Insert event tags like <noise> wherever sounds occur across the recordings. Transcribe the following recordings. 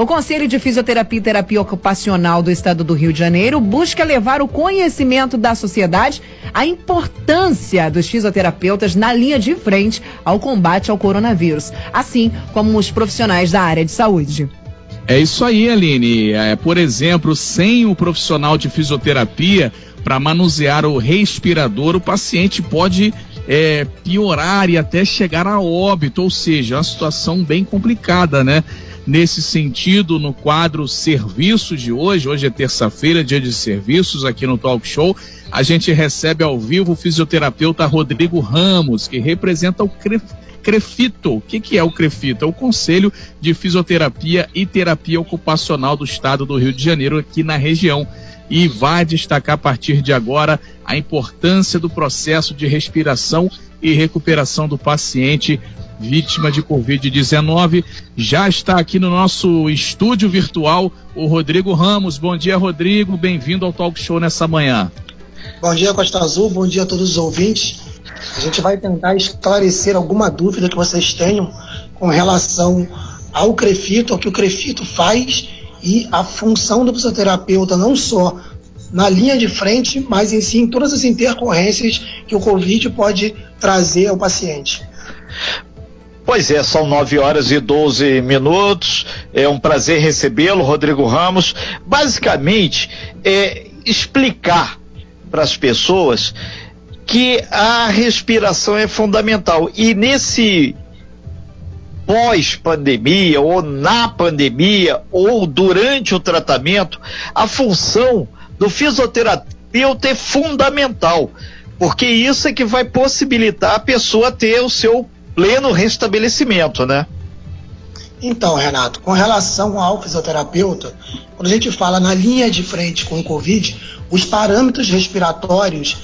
O Conselho de Fisioterapia e Terapia Ocupacional do Estado do Rio de Janeiro busca levar o conhecimento da sociedade à importância dos fisioterapeutas na linha de frente ao combate ao coronavírus, assim como os profissionais da área de saúde. É isso aí, Aline. É, por exemplo, sem o profissional de fisioterapia para manusear o respirador, o paciente pode é, piorar e até chegar a óbito, ou seja, uma situação bem complicada, né? Nesse sentido, no quadro Serviços de hoje, hoje é terça-feira, dia de serviços aqui no Talk Show, a gente recebe ao vivo o fisioterapeuta Rodrigo Ramos, que representa o CREF Crefito. O que, que é o Crefito? É o Conselho de Fisioterapia e Terapia Ocupacional do Estado do Rio de Janeiro, aqui na região. E vai destacar a partir de agora a importância do processo de respiração e recuperação do paciente vítima de Covid-19. Já está aqui no nosso estúdio virtual o Rodrigo Ramos. Bom dia, Rodrigo. Bem-vindo ao Talk Show nessa manhã. Bom dia, Costa Azul. Bom dia a todos os ouvintes. A gente vai tentar esclarecer alguma dúvida que vocês tenham com relação ao crefito, ao que o crefito faz e a função do fisioterapeuta não só na linha de frente, mas em si em todas as intercorrências que o Covid pode trazer ao paciente. Pois é, são 9 horas e 12 minutos. É um prazer recebê-lo, Rodrigo Ramos. Basicamente, é explicar para as pessoas que a respiração é fundamental. E nesse pós-pandemia, ou na pandemia, ou durante o tratamento, a função do fisioterapeuta é fundamental, porque isso é que vai possibilitar a pessoa ter o seu pleno restabelecimento, né? Então, Renato, com relação ao fisioterapeuta, quando a gente fala na linha de frente com o Covid, os parâmetros respiratórios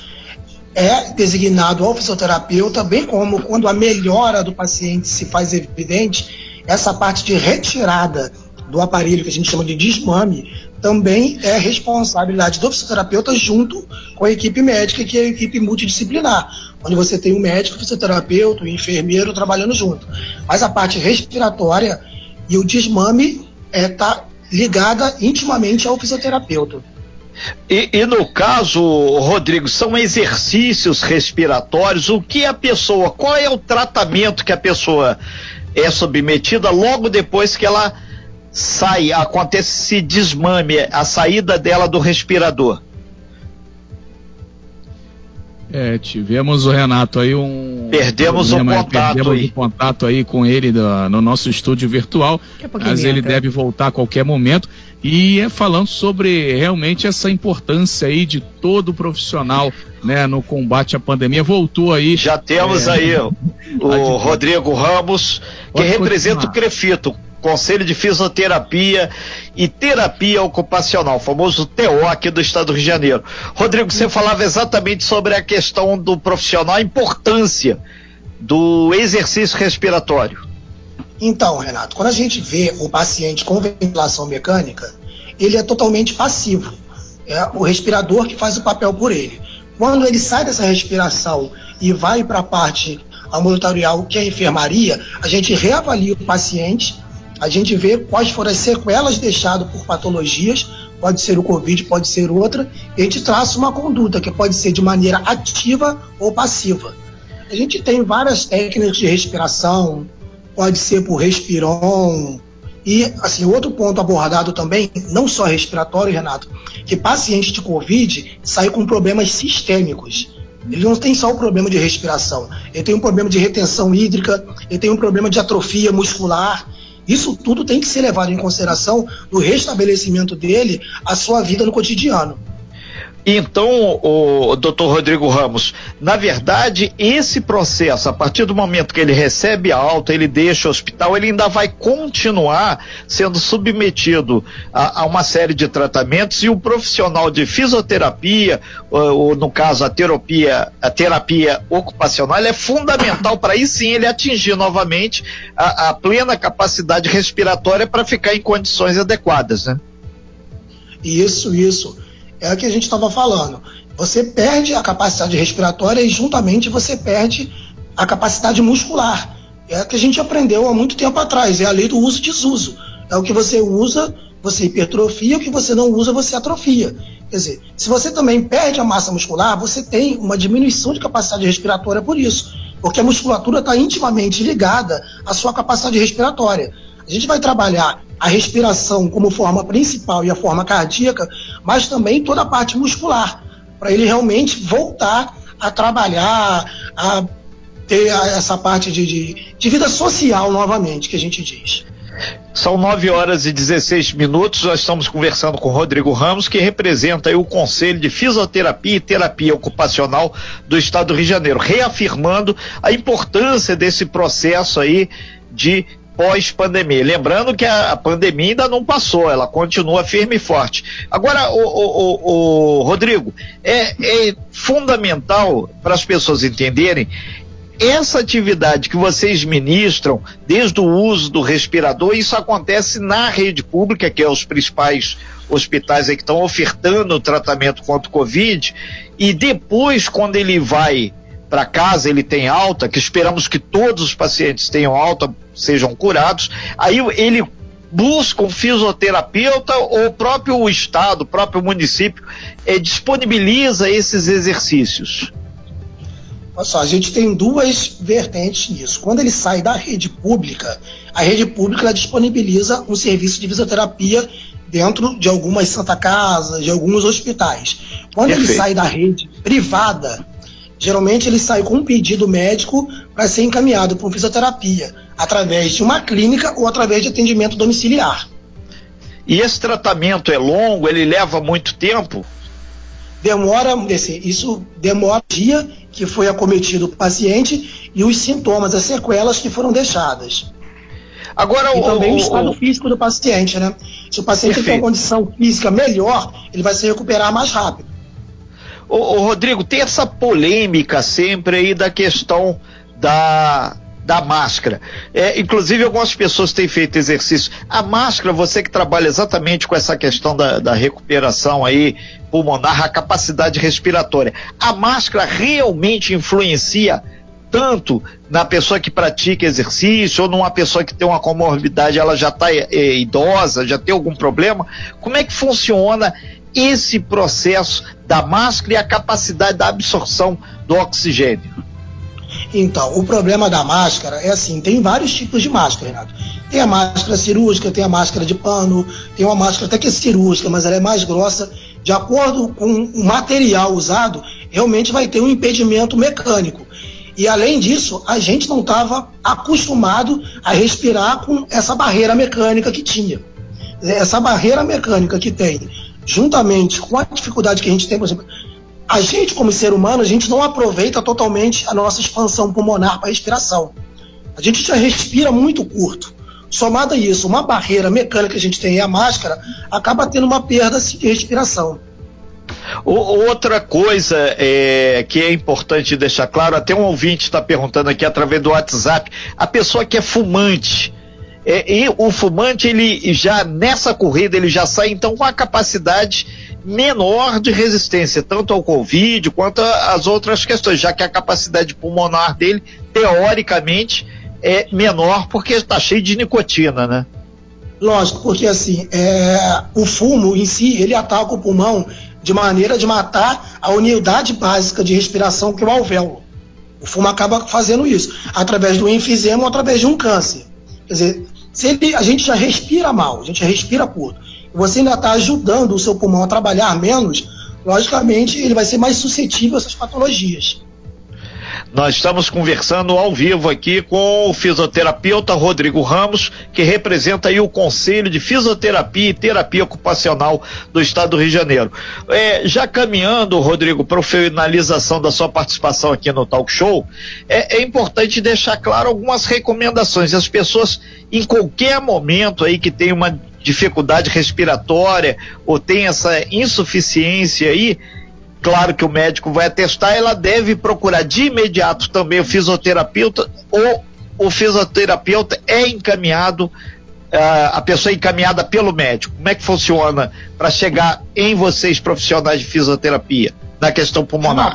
é designado ao fisioterapeuta, bem como quando a melhora do paciente se faz evidente, essa parte de retirada do aparelho que a gente chama de desmame também é responsabilidade do fisioterapeuta junto com a equipe médica, que é a equipe multidisciplinar, onde você tem o médico, o fisioterapeuta, o enfermeiro trabalhando junto. Mas a parte respiratória e o desmame está é, tá ligada intimamente ao fisioterapeuta. E, e, no caso, Rodrigo, são exercícios respiratórios. O que a pessoa, qual é o tratamento que a pessoa é submetida logo depois que ela sai, acontece esse desmame, a saída dela do respirador? É, tivemos o Renato aí um. Perdemos o contato perdemos aí. o contato aí com ele do, no nosso estúdio virtual. Mas ele deve voltar a qualquer momento. E é falando sobre realmente essa importância aí de todo profissional né, no combate à pandemia. Voltou aí. Já temos é, aí o, <laughs> o Rodrigo Ramos, que representa o Crefito, Conselho de Fisioterapia e Terapia Ocupacional, famoso TO aqui do Estado do Rio de Janeiro. Rodrigo, você falava exatamente sobre a questão do profissional, a importância do exercício respiratório. Então, Renato, quando a gente vê o paciente com ventilação mecânica, ele é totalmente passivo. É o respirador que faz o papel por ele. Quando ele sai dessa respiração e vai para a parte ambulatorial, que é a enfermaria, a gente reavalia o paciente, a gente vê quais foram as sequelas deixadas por patologias, pode ser o Covid, pode ser outra, e a gente traça uma conduta que pode ser de maneira ativa ou passiva. A gente tem várias técnicas de respiração, pode ser por respiron. E, assim, outro ponto abordado também, não só respiratório, Renato, que paciente de Covid sai com problemas sistêmicos. Ele não tem só o problema de respiração, ele tem um problema de retenção hídrica, ele tem um problema de atrofia muscular. Isso tudo tem que ser levado em consideração no restabelecimento dele, a sua vida no cotidiano. Então, o doutor Rodrigo Ramos, na verdade, esse processo, a partir do momento que ele recebe a alta, ele deixa o hospital, ele ainda vai continuar sendo submetido a, a uma série de tratamentos e o profissional de fisioterapia, ou, ou no caso a terapia, a terapia ocupacional, é fundamental para aí sim ele atingir novamente a, a plena capacidade respiratória para ficar em condições adequadas, né? Isso, isso é o que a gente estava falando. Você perde a capacidade respiratória e juntamente você perde a capacidade muscular. É o que a gente aprendeu há muito tempo atrás, é a lei do uso e desuso. É o que você usa, você hipertrofia, o que você não usa, você atrofia. Quer dizer, se você também perde a massa muscular, você tem uma diminuição de capacidade respiratória por isso, porque a musculatura está intimamente ligada à sua capacidade respiratória. A gente vai trabalhar a respiração como forma principal e a forma cardíaca, mas também toda a parte muscular, para ele realmente voltar a trabalhar, a ter essa parte de, de, de vida social novamente, que a gente diz. São 9 horas e 16 minutos. Nós estamos conversando com Rodrigo Ramos, que representa o Conselho de Fisioterapia e Terapia Ocupacional do Estado do Rio de Janeiro, reafirmando a importância desse processo aí de pós-pandemia. Lembrando que a, a, pandemia ainda não passou, ela continua firme e forte. Agora, o, o, o Rodrigo, é, é fundamental para as pessoas entenderem essa atividade que vocês ministram, desde o uso do respirador, isso acontece na rede pública, que é os principais hospitais que estão ofertando o tratamento contra o Covid, e depois, quando ele vai para casa, ele tem alta, que esperamos que todos os pacientes tenham alta, sejam curados, aí ele busca um fisioterapeuta ou o próprio estado, o próprio município eh, disponibiliza esses exercícios? Olha só, a gente tem duas vertentes nisso. Quando ele sai da rede pública, a rede pública disponibiliza um serviço de fisioterapia dentro de algumas Santa Casas, de alguns hospitais. Quando Perfeito. ele sai da rede privada, geralmente ele sai com um pedido médico para ser encaminhado para fisioterapia, através de uma clínica ou através de atendimento domiciliar. E esse tratamento é longo, ele leva muito tempo? demora, isso demora o dia que foi acometido o paciente e os sintomas, as sequelas que foram deixadas. Agora, e também o, o estado o, físico do paciente, né? Se o paciente perfeito. tem uma condição física melhor, ele vai se recuperar mais rápido. O, o Rodrigo, tem essa polêmica sempre aí da questão da da máscara. É, inclusive, algumas pessoas têm feito exercício. A máscara, você que trabalha exatamente com essa questão da, da recuperação aí pulmonar, a capacidade respiratória, a máscara realmente influencia tanto na pessoa que pratica exercício ou numa pessoa que tem uma comorbidade, ela já está é, idosa, já tem algum problema? Como é que funciona esse processo da máscara e a capacidade da absorção do oxigênio? Então, o problema da máscara é assim, tem vários tipos de máscara, Renato. Tem a máscara cirúrgica, tem a máscara de pano, tem uma máscara até que é cirúrgica, mas ela é mais grossa. De acordo com o material usado, realmente vai ter um impedimento mecânico. E além disso, a gente não estava acostumado a respirar com essa barreira mecânica que tinha. Essa barreira mecânica que tem, juntamente com a dificuldade que a gente tem, por exemplo, a gente, como ser humano, a gente não aproveita totalmente a nossa expansão pulmonar para respiração. A gente já respira muito curto. Somado a isso, uma barreira mecânica que a gente tem e a máscara acaba tendo uma perda assim, de respiração. Outra coisa é, que é importante deixar claro, até um ouvinte está perguntando aqui através do WhatsApp, a pessoa que é fumante, é, e o fumante ele já nessa corrida ele já sai então com a capacidade menor de resistência, tanto ao Covid quanto às outras questões, já que a capacidade pulmonar dele, teoricamente, é menor porque está cheio de nicotina, né? Lógico, porque assim, é, o fumo em si, ele ataca o pulmão de maneira de matar a unidade básica de respiração, que é o alvéolo. O fumo acaba fazendo isso, através do enfisema ou através de um câncer. Quer dizer, se ele, a gente já respira mal, a gente já respira curto você ainda está ajudando o seu pulmão a trabalhar menos, logicamente ele vai ser mais suscetível a essas patologias. Nós estamos conversando ao vivo aqui com o fisioterapeuta Rodrigo Ramos, que representa aí o Conselho de Fisioterapia e Terapia Ocupacional do Estado do Rio de Janeiro. É, já caminhando, Rodrigo, para a finalização da sua participação aqui no Talk Show, é, é importante deixar claro algumas recomendações. As pessoas, em qualquer momento aí que tem uma dificuldade respiratória ou tem essa insuficiência aí, claro que o médico vai atestar, ela deve procurar de imediato também o fisioterapeuta ou o fisioterapeuta é encaminhado, uh, a pessoa é encaminhada pelo médico. Como é que funciona para chegar em vocês profissionais de fisioterapia na questão pulmonar?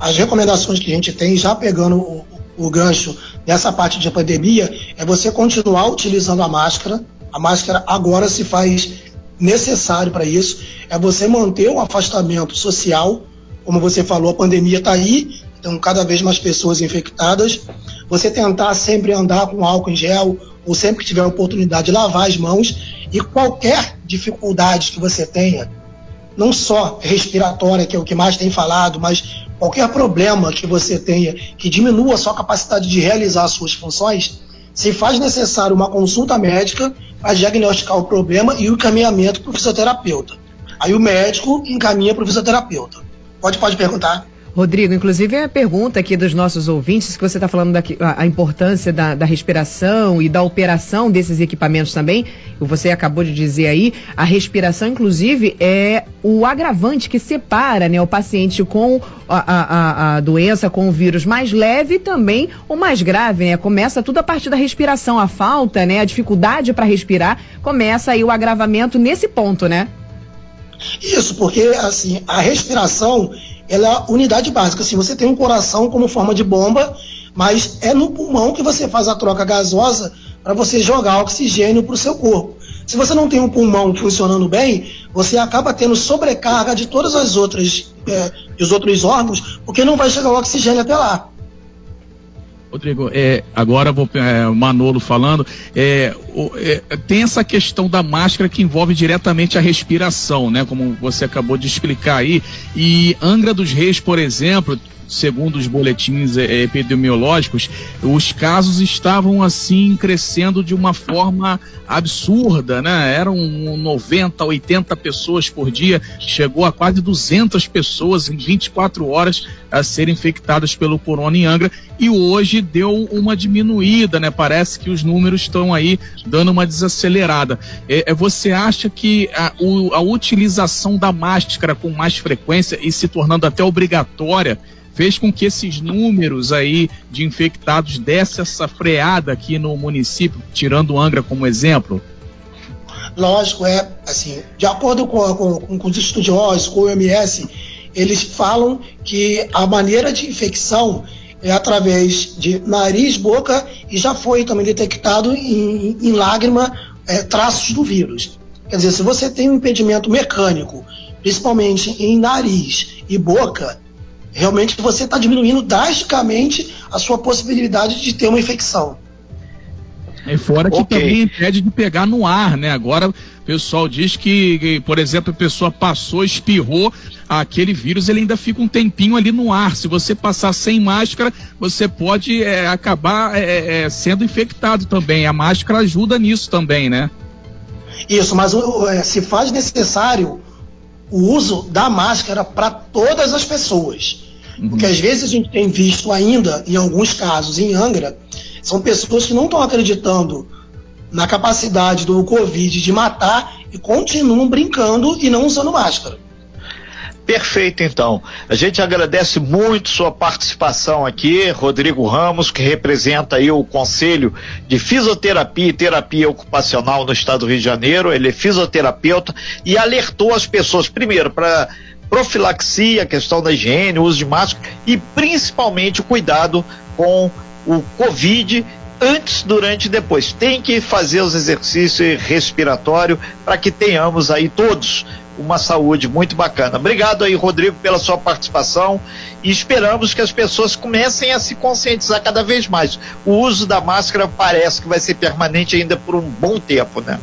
As recomendações que a gente tem, já pegando o, o gancho nessa parte de pandemia, é você continuar utilizando a máscara, A máscara agora se faz necessário para isso. É você manter o afastamento social. Como você falou, a pandemia está aí, então cada vez mais pessoas infectadas. Você tentar sempre andar com álcool em gel, ou sempre que tiver oportunidade, lavar as mãos. E qualquer dificuldade que você tenha, não só respiratória, que é o que mais tem falado, mas qualquer problema que você tenha que diminua a sua capacidade de realizar suas funções, se faz necessário uma consulta médica para diagnosticar o problema e o encaminhamento para o fisioterapeuta. Aí o médico encaminha para o fisioterapeuta. Pode, pode perguntar. Rodrigo, inclusive a pergunta aqui dos nossos ouvintes, que você está falando da a, a importância da, da, respiração e da operação desses equipamentos também, você acabou de dizer aí, a respiração, inclusive, é o agravante que separa né, o paciente com a, a, a doença, com o vírus mais leve e também o mais grave, né? Começa tudo a partir da respiração, a falta, né, a dificuldade para respirar, começa aí o agravamento nesse ponto, né? Isso, porque assim, a respiração ela é a unidade básica. Assim, você tem um coração como forma de bomba, mas é no pulmão que você faz a troca gasosa para você jogar oxigênio para o seu corpo. Se você não tem um pulmão funcionando bem, você acaba tendo sobrecarga de todas as outras é, os outros órgãos, porque não vai chegar o oxigênio até lá. Rodrigo, é, agora vou é, Manolo falando, é, o, é, tem essa questão da máscara que envolve diretamente a respiração, né? Como você acabou de explicar aí. E Angra dos Reis, por exemplo, segundo os boletins é, epidemiológicos, os casos estavam assim crescendo de uma forma absurda, né? Eram 90, 80 pessoas por dia, chegou a quase 200 pessoas em 24 horas a serem infectadas pelo corona em Angra e hoje deu uma diminuída, né? Parece que os números estão aí dando uma desacelerada. É, é você acha que a, o, a utilização da máscara com mais frequência e se tornando até obrigatória fez com que esses números aí de infectados desse essa freada aqui no município, tirando Angra como exemplo? Lógico, é assim, de acordo com, com, com os estudiosos, com o OMS, eles falam que a maneira de infecção é através de nariz, boca e já foi também detectado em, em lágrima é, traços do vírus. Quer dizer, se você tem um impedimento mecânico, principalmente em nariz e boca, realmente você está diminuindo drasticamente a sua possibilidade de ter uma infecção. E fora que okay. também impede de pegar no ar, né? Agora o pessoal diz que, por exemplo, a pessoa passou, espirrou, aquele vírus ele ainda fica um tempinho ali no ar. Se você passar sem máscara, você pode é, acabar é, é, sendo infectado também. A máscara ajuda nisso também, né? Isso, mas é, se faz necessário o uso da máscara para todas as pessoas. Uhum. Porque às vezes a gente tem visto ainda, em alguns casos, em Angra, são pessoas que não estão acreditando na capacidade do Covid de matar e continuam brincando e não usando máscara. Perfeito, então. A gente agradece muito sua participação aqui, Rodrigo Ramos, que representa aí o Conselho de Fisioterapia e Terapia Ocupacional no Estado do Rio de Janeiro. Ele é fisioterapeuta e alertou as pessoas, primeiro, para profilaxia, a questão da higiene, uso de máscara e principalmente o cuidado com o Covid antes, durante e depois. Tem que fazer os exercícios respiratórios para que tenhamos aí todos uma saúde muito bacana. Obrigado aí, Rodrigo, pela sua participação e esperamos que as pessoas comecem a se conscientizar cada vez mais. O uso da máscara parece que vai ser permanente ainda por um bom tempo, né?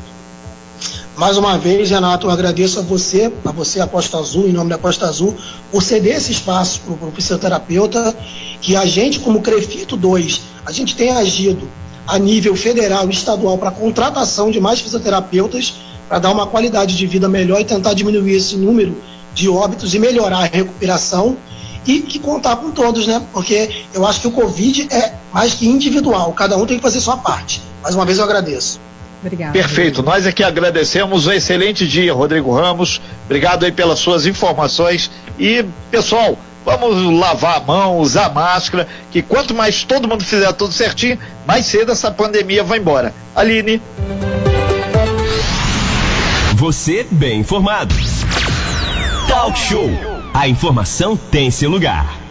Mais uma vez, Renato, eu agradeço a você, a você, a Costa Azul, em nome da Costa Azul, por ceder esse espaço para o fisioterapeuta, que a gente, como Crefito 2, a gente tem agido a nível federal e estadual para a contratação de mais fisioterapeutas, para dar uma qualidade de vida melhor e tentar diminuir esse número de óbitos e melhorar a recuperação e que contar com todos, né? Porque eu acho que o Covid é mais que individual, cada um tem que fazer sua parte. Mais uma vez eu agradeço. Obrigado. Perfeito. Nós aqui agradecemos um excelente dia, Rodrigo Ramos. Obrigado aí pelas suas informações. E, pessoal, vamos lavar a mão, usar máscara, que quanto mais todo mundo fizer tudo certinho, mais cedo essa pandemia vai embora. Aline. Você bem informado. Talk Show. A informação tem seu lugar.